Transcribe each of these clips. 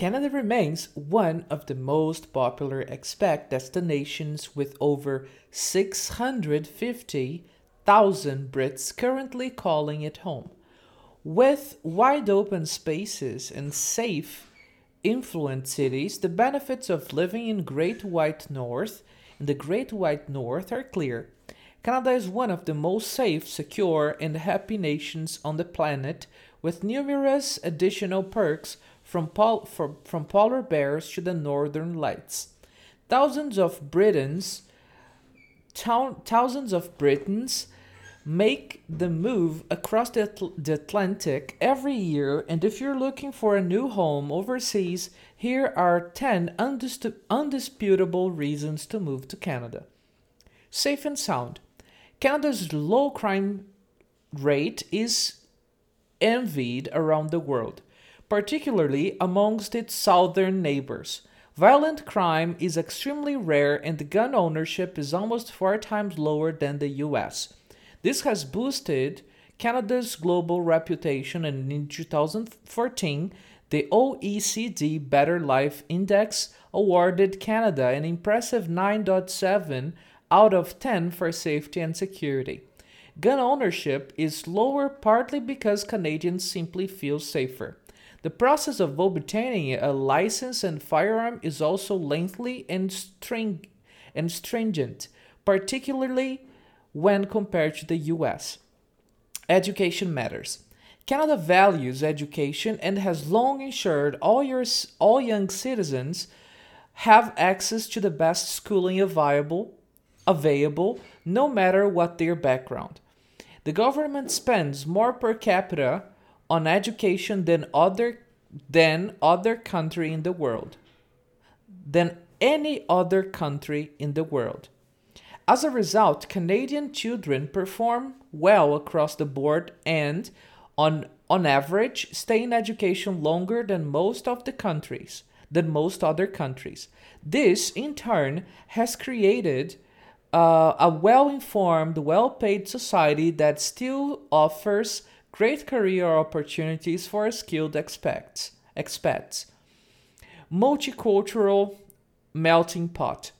Canada remains one of the most popular expat destinations with over 650,000 Brits currently calling it home. With wide open spaces and safe, influent cities, the benefits of living in Great White North in the Great White North are clear. Canada is one of the most safe, secure, and happy nations on the planet, with numerous additional perks from, pol- from, from polar bears to the northern lights. Thousands of Britons, thousands of Britons make the move across the, Atl- the Atlantic every year, and if you're looking for a new home overseas, here are 10 undis- undisputable reasons to move to Canada. Safe and sound. Canada's low crime rate is envied around the world particularly amongst its southern neighbors. Violent crime is extremely rare and gun ownership is almost four times lower than the US. This has boosted Canada's global reputation, and in 2014, the OECD Better Life Index awarded Canada an impressive 9.7 out of 10 for safety and security. Gun ownership is lower partly because Canadians simply feel safer. The process of obtaining a license and firearm is also lengthy and, string- and stringent, particularly when compared to the US. Education matters. Canada values education and has long ensured all, your, all young citizens have access to the best schooling available, available no matter what their background. The government spends more per capita on education than other than other country in the world than any other country in the world. As a result canadian children perform well across the board and on on average stay in education longer than most of the countries than most other countries. This in turn has created uh, a well informed, well paid society that still offers great career opportunities for skilled expats. expats. Multicultural melting pot.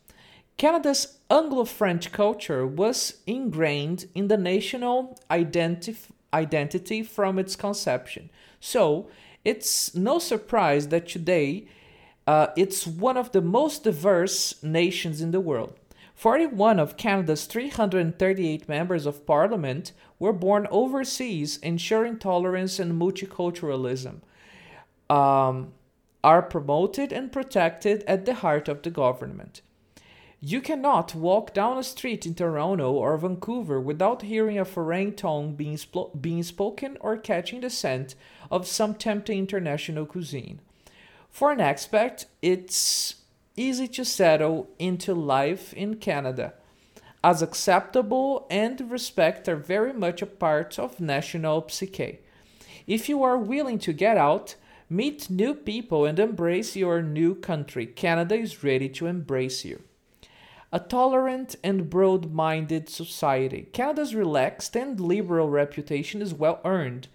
Canada's Anglo French culture was ingrained in the national identif- identity from its conception. So it's no surprise that today uh, it's one of the most diverse nations in the world. 41 of Canada's 338 members of parliament were born overseas, ensuring tolerance and multiculturalism um, are promoted and protected at the heart of the government. You cannot walk down a street in Toronto or Vancouver without hearing a foreign tongue being, sp- being spoken or catching the scent of some tempting international cuisine. For an expat, it's easy to settle into life in Canada, as acceptable and respect are very much a part of national psyche. If you are willing to get out, meet new people, and embrace your new country, Canada is ready to embrace you. A tolerant and broad minded society. Canada's relaxed and liberal reputation is well earned.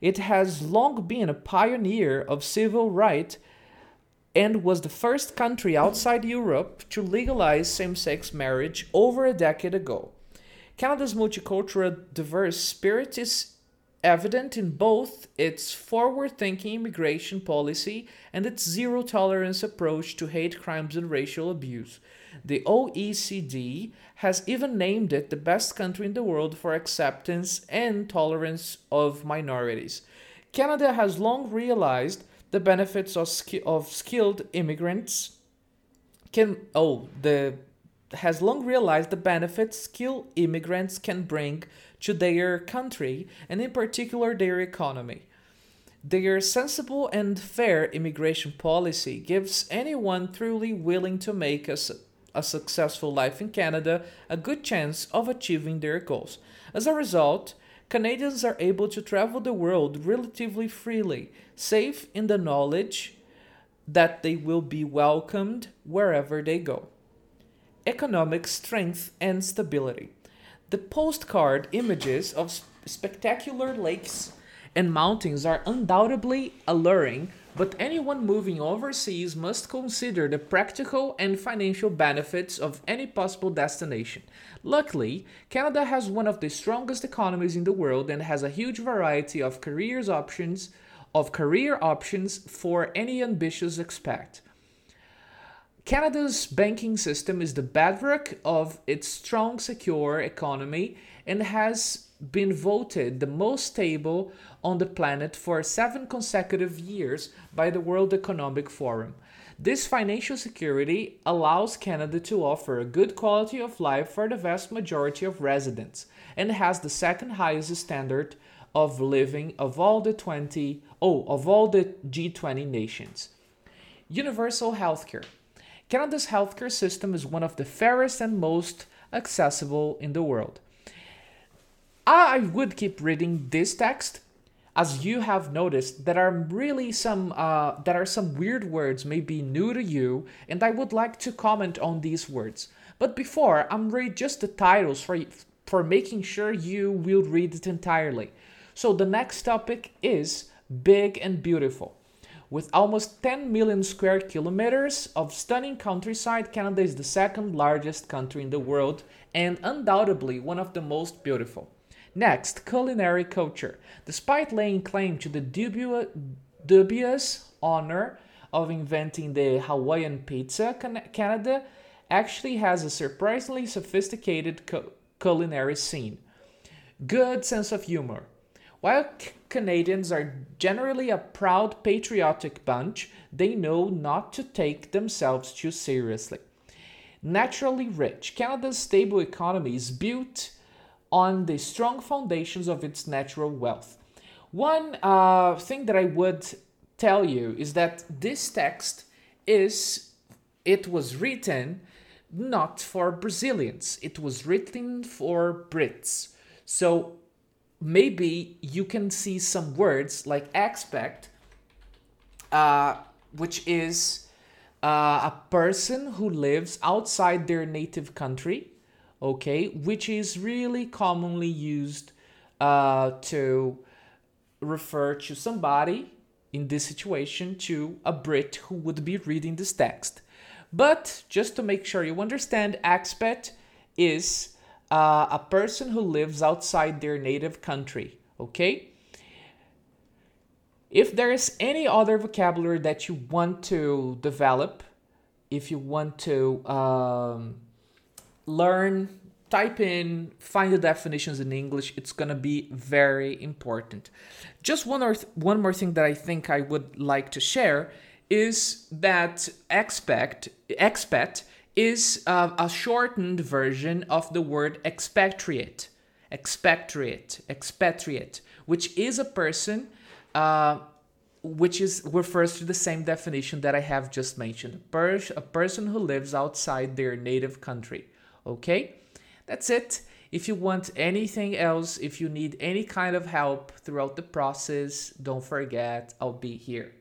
It has long been a pioneer of civil rights and was the first country outside Europe to legalize same sex marriage over a decade ago. Canada's multicultural, diverse spirit is evident in both its forward thinking immigration policy and its zero tolerance approach to hate crimes and racial abuse. The OECD has even named it the best country in the world for acceptance and tolerance of minorities. Canada has long realized the benefits of, ski- of skilled immigrants can oh the has long realized the benefits skilled immigrants can bring to their country and in particular their economy their sensible and fair immigration policy gives anyone truly willing to make a, a successful life in Canada a good chance of achieving their goals. As a result, Canadians are able to travel the world relatively freely, safe in the knowledge that they will be welcomed wherever they go. Economic strength and stability. The postcard images of spectacular lakes and mountains are undoubtedly alluring but anyone moving overseas must consider the practical and financial benefits of any possible destination. Luckily, Canada has one of the strongest economies in the world and has a huge variety of careers options of career options for any ambitious expat. Canada's banking system is the bedrock of its strong, secure economy and has been voted the most stable on the planet for seven consecutive years by the World Economic Forum. This financial security allows Canada to offer a good quality of life for the vast majority of residents and has the second highest standard of living of all the 20 oh of all the G20 nations. Universal healthcare. Canada's healthcare system is one of the fairest and most accessible in the world. I would keep reading this text. As you have noticed, there are really some uh, there are some weird words maybe new to you, and I would like to comment on these words. But before, I'm read just the titles for for making sure you will read it entirely. So the next topic is big and beautiful. With almost 10 million square kilometers of stunning countryside, Canada is the second largest country in the world and undoubtedly one of the most beautiful. Next, culinary culture. Despite laying claim to the dubious, honor of inventing the Hawaiian pizza, Canada actually has a surprisingly sophisticated culinary scene. Good sense of humor. While Canadians are generally a proud, patriotic bunch, they know not to take themselves too seriously. Naturally rich, Canada's stable economy is built on the strong foundations of its natural wealth. One uh, thing that I would tell you is that this text is it was written not for Brazilians. It was written for Brits. So maybe you can see some words like expect, uh, which is uh, a person who lives outside their native country okay, which is really commonly used uh, to refer to somebody in this situation to a Brit who would be reading this text. But just to make sure you understand, expat is uh, a person who lives outside their native country, okay? If there is any other vocabulary that you want to develop, if you want to um, learn, type in, find the definitions in English. It's gonna be very important. Just one or th- one more thing that I think I would like to share is that expect expat is uh, a shortened version of the word expatriate, expatriate, expatriate, which is a person. Uh, which is refers to the same definition that I have just mentioned. a person who lives outside their native country. Okay? That's it. If you want anything else, if you need any kind of help throughout the process, don't forget, I'll be here.